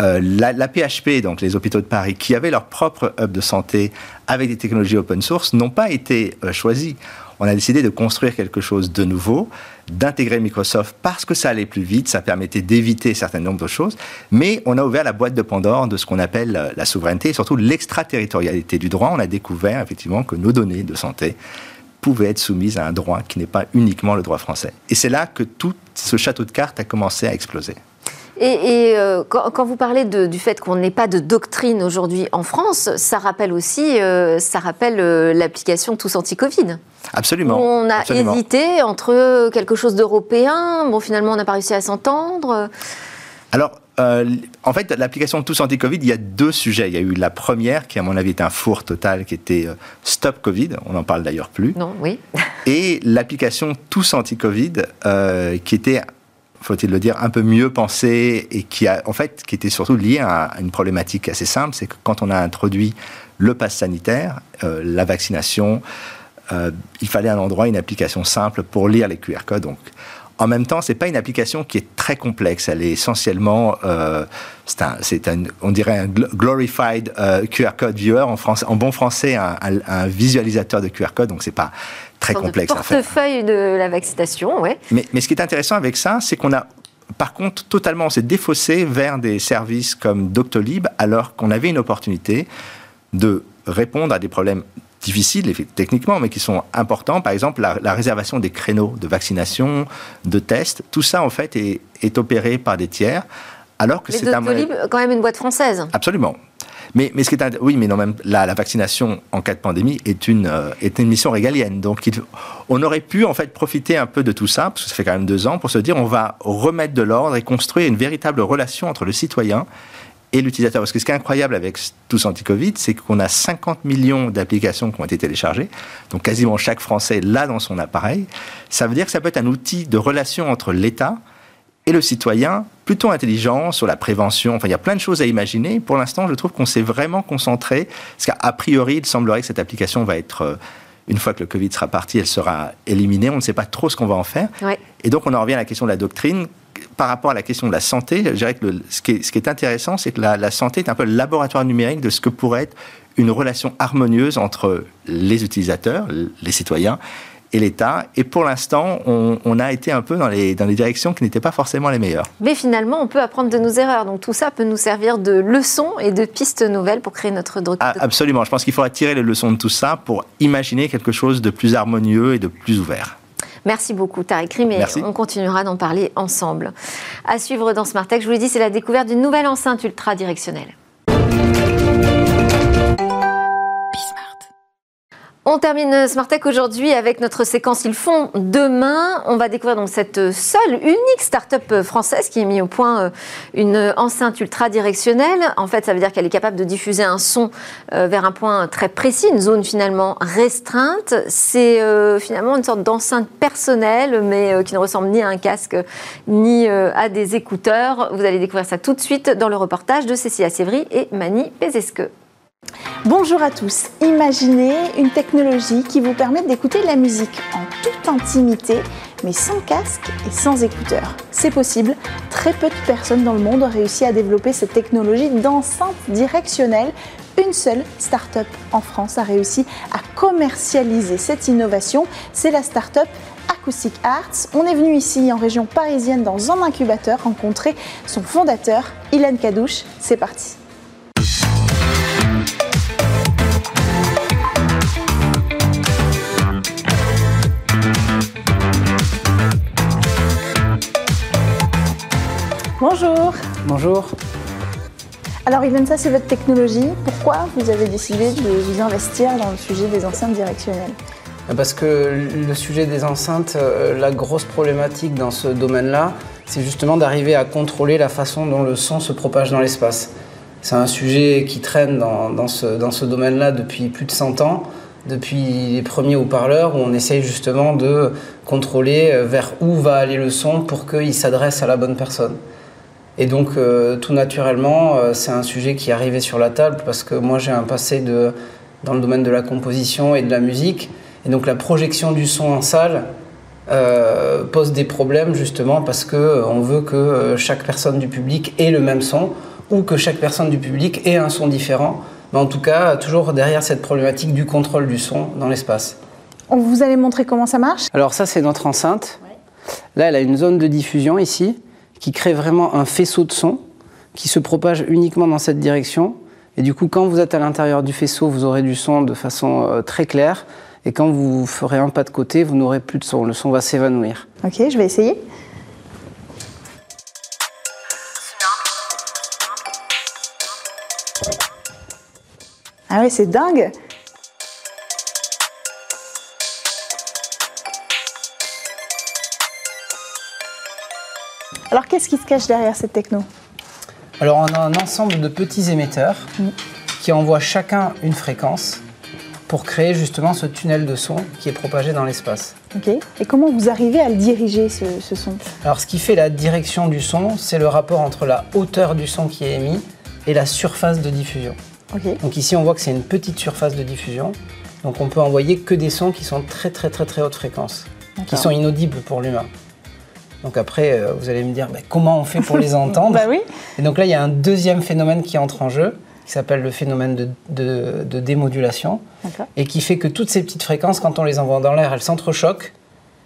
Euh, la, PHP, donc les hôpitaux de Paris, qui avaient leur propre hub de santé avec des technologies open source, n'ont pas été euh, choisis on a décidé de construire quelque chose de nouveau, d'intégrer Microsoft parce que ça allait plus vite, ça permettait d'éviter un certain nombre de choses, mais on a ouvert la boîte de Pandore de ce qu'on appelle euh, la souveraineté et surtout l'extraterritorialité du droit. On a découvert effectivement que nos données de santé pouvaient être soumises à un droit qui n'est pas uniquement le droit français. Et c'est là que tout ce château de cartes a commencé à exploser. Et, euh, quand, vous parlez du fait qu'on n'ait pas de doctrine aujourd'hui en France, ça rappelle aussi, euh, ça rappelle euh, l'application Tous Anti-Covid. Absolument. On a hésité entre quelque chose d'européen, bon finalement on n'a pas réussi à s'entendre. Alors, en fait, l'application Tous Anti-Covid, il y a deux sujets. Il y a eu la première, qui à mon avis était un four total, qui était Stop Covid, on n'en parle d'ailleurs plus. Non, oui. et l'application Tous Anti-Covid, qui était faut-il le dire, un peu mieux pensé et qui a, en fait, qui était surtout lié à une problématique assez simple, c'est que quand on a introduit le pass sanitaire, euh, la vaccination, euh, il fallait un endroit, une application simple pour lire les QR codes. Donc, en même temps, c'est pas une application qui est très complexe. Elle est essentiellement, euh, c'est un, on dirait un glorified QR code viewer en, France, en bon français, un, un, visualisateur de QR code. Donc c'est pas très complexe à faire. Portefeuille de la vaccination, ouais. Mais, mais ce qui est intéressant avec ça, c'est qu'on a par contre, totalement, on s'est défaussé vers des services comme Doctolib, alors qu'on avait une opportunité de répondre à des problèmes difficiles techniquement, mais qui sont importants. Par exemple, la, réservation des créneaux de vaccination, de tests, tout ça en fait est, est opéré par des tiers. Alors que c'est un quand même une boîte française. Absolument. Mais, mais ce qui est oui, mais non, même la, la vaccination en cas de pandémie est une, euh, est une mission régalienne. Donc, on aurait pu en fait profiter un peu de tout ça, parce que ça fait quand même deux ans, pour se dire on va remettre de l'ordre et construire une véritable relation entre le citoyen et l'utilisateur. Parce que ce qui est incroyable avec tous anti-Covid, c'est qu'on a 50 millions d'applications qui ont été téléchargées, donc quasiment chaque Français l'a dans son appareil. Ça veut dire que ça peut être un outil de relation entre l'État, et le citoyen plutôt intelligent sur la prévention. Enfin, il y a plein de choses à imaginer. Pour l'instant, je trouve qu'on s'est vraiment concentré, parce qu'à priori, il semblerait que cette application va être, euh, une fois que le Covid sera parti, elle sera éliminée. On ne sait pas trop ce qu'on va en faire. Et donc, on en revient à la question de la doctrine. Par rapport à la question de la santé, je dirais que ce, qui est, intéressant, c'est que la, la santé est un peu le laboratoire numérique de ce que pourrait être une relation harmonieuse entre les utilisateurs, les citoyens, et l'État. Et pour l'instant, on, a été un peu dans les, dans les directions qui n'étaient pas forcément les meilleures. Mais finalement, on peut apprendre de nos erreurs. Donc tout ça peut nous servir de leçon et de pistes nouvelles pour créer notre droit. Ah, absolument. Je pense qu'il faudra tirer les leçons de tout ça pour imaginer quelque chose de plus harmonieux et de plus ouvert. Merci beaucoup, Tariq Rim, et on continuera d'en parler ensemble. À suivre dans Smart Tech, je vous l'ai dit, c'est la découverte d'une nouvelle enceinte ultra On termine Smart Tech aujourd'hui avec notre séquence Ils font demain. On va découvrir donc cette seule, unique start-up française qui a mis au point euh, une enceinte ultra directionnelle. En fait, ça veut dire qu'elle est capable de diffuser un son euh, vers un point très précis, une zone finalement restreinte. C'est euh, finalement une sorte d'enceinte personnelle, mais qui ne ressemble ni à un casque ni à des écouteurs. Vous allez découvrir ça tout de suite dans le reportage de Cécilia Sévry et Mani Pézesque. Bonjour à tous. Imaginez une technologie qui vous permet d'écouter la musique en toute intimité, mais sans casque et sans écouteurs. C'est possible. Très peu de personnes dans le monde ont réussi à développer cette technologie d'enceinte directionnelle une seule start-up en France a réussi à commercialiser cette innovation. C'est la start-up Acoustic Arts. On est venu ici en région parisienne dans un incubateur rencontrer son fondateur, Ilan Kadouche. C'est parti. Bonjour. Bonjour. Alors ça c'est votre technologie. Pourquoi vous avez décidé de vous investir dans le sujet des enceintes directionnelles? Parce que le sujet des enceintes, euh, la grosse problématique dans ce domaine-là, c'est justement d'arriver à contrôler la façon dont le son se propage dans l'espace. C'est un sujet qui traîne dans, ce, dans ce domaine-là depuis plus de 100 ans, depuis les premiers haut-parleurs, où on essaye justement de contrôler euh, vers où va aller le son pour qu'il s'adresse à la bonne personne. Et donc, euh, tout naturellement, euh, c'est un sujet qui est arrivé sur la table parce que moi, j'ai un passé de, dans le domaine de la composition et de la musique. Et donc, la projection du son en salle euh, pose des problèmes justement parce qu'on veut que chaque personne du public ait le même son ou que chaque personne du public ait un son différent. Mais en tout cas, toujours derrière cette problématique du contrôle du son dans l'espace. Vous allez montrer comment ça marche? Alors, ça, c'est notre enceinte. Là, elle a une zone de diffusion ici qui crée vraiment un faisceau de son qui se propage uniquement dans cette direction. Et du coup, quand vous êtes à l'intérieur du faisceau, vous aurez du son de façon euh, très claire. Et quand vous ferez un pas de côté, vous n'aurez plus de son. Le son va s'évanouir. Ok, je vais essayer. Ah ouais, c'est dingue qu'est-ce qui se cache derrière cette techno? Alors on a un ensemble de petits émetteurs qui envoient chacun une fréquence pour créer justement ce tunnel de son qui est propagé dans l'espace. Ok. Et comment vous arrivez à le diriger ce, son? Alors ce qui fait la direction du son, c'est le rapport entre la hauteur du son qui est émis et la surface de diffusion. Donc ici on voit que c'est une petite surface de diffusion. Donc on peut envoyer que des sons qui sont très très très très haute fréquence, qui sont inaudibles pour l'humain. Donc après, euh, vous allez me dire, comment on fait pour les entendre bah oui. Et donc là, il y a un deuxième phénomène qui entre en jeu, qui s'appelle le phénomène de, démodulation, et qui fait que toutes ces petites fréquences, quand on les envoie dans l'air, elles s'entrechoquent,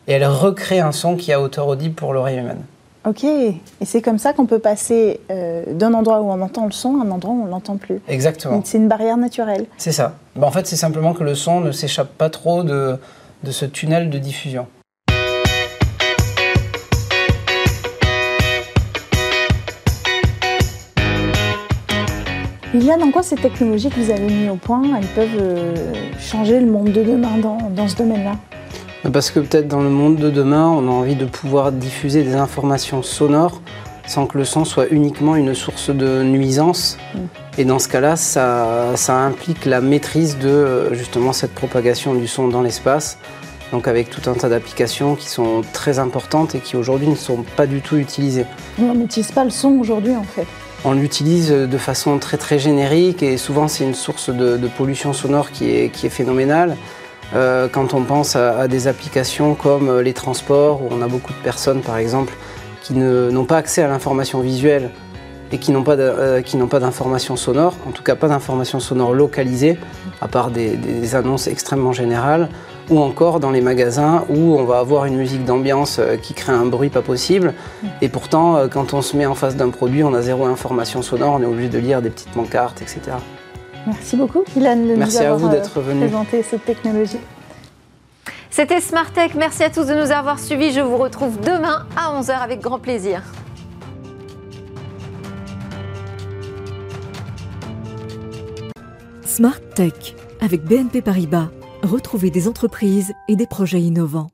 et elles recréent un son qui a hauteur audible pour l'oreille humaine. Ok, et c'est comme ça qu'on peut passer euh, d'un endroit où on entend le son à un endroit où on ne l'entend plus. Exactement. C'est une barrière naturelle. C'est ça. Bah, en fait, c'est simplement que le son ne s'échappe pas trop de, de ce tunnel de diffusion. Liliane, en quoi ces technologies que vous avez mises au point, elles peuvent euh, changer le monde de demain dans, ce domaine-là? Parce que peut-être dans le monde de demain, on a envie de pouvoir diffuser des informations sonores sans que le son soit uniquement une source de nuisance. Et dans ce cas-là, ça, ça, implique la maîtrise de justement cette propagation du son dans l'espace. Donc avec tout un tas d'applications qui sont très importantes et qui aujourd'hui ne sont pas du tout utilisées. On n'utilise pas le son aujourd'hui en fait. On l'utilise de façon très générique et souvent c'est une source de, pollution sonore qui est, phénoménale. Euh, quand on pense à, des applications comme euh, les transports, où on a beaucoup de personnes par exemple qui n'ont pas accès à l'information visuelle et qui n'ont pas euh, d'information sonore, en tout cas pas d'information sonore localisée, à part des annonces extrêmement générales, ou encore dans les magasins où on va avoir une musique d'ambiance euh, qui crée un bruit pas possible. Et pourtant, euh, quand on se met en face d'un produit, on a zéro information sonore, on est obligé de lire des petites pancartes, etc. Merci beaucoup, Ilan, de Merci nous avoir à vous d'être venu présenter cette technologie. C'était Smart Tech. Merci à tous de nous avoir suivis. Je vous retrouve demain à 11h avec grand plaisir. Smart Tech avec BNP Paribas. Retrouvez des entreprises et des projets innovants.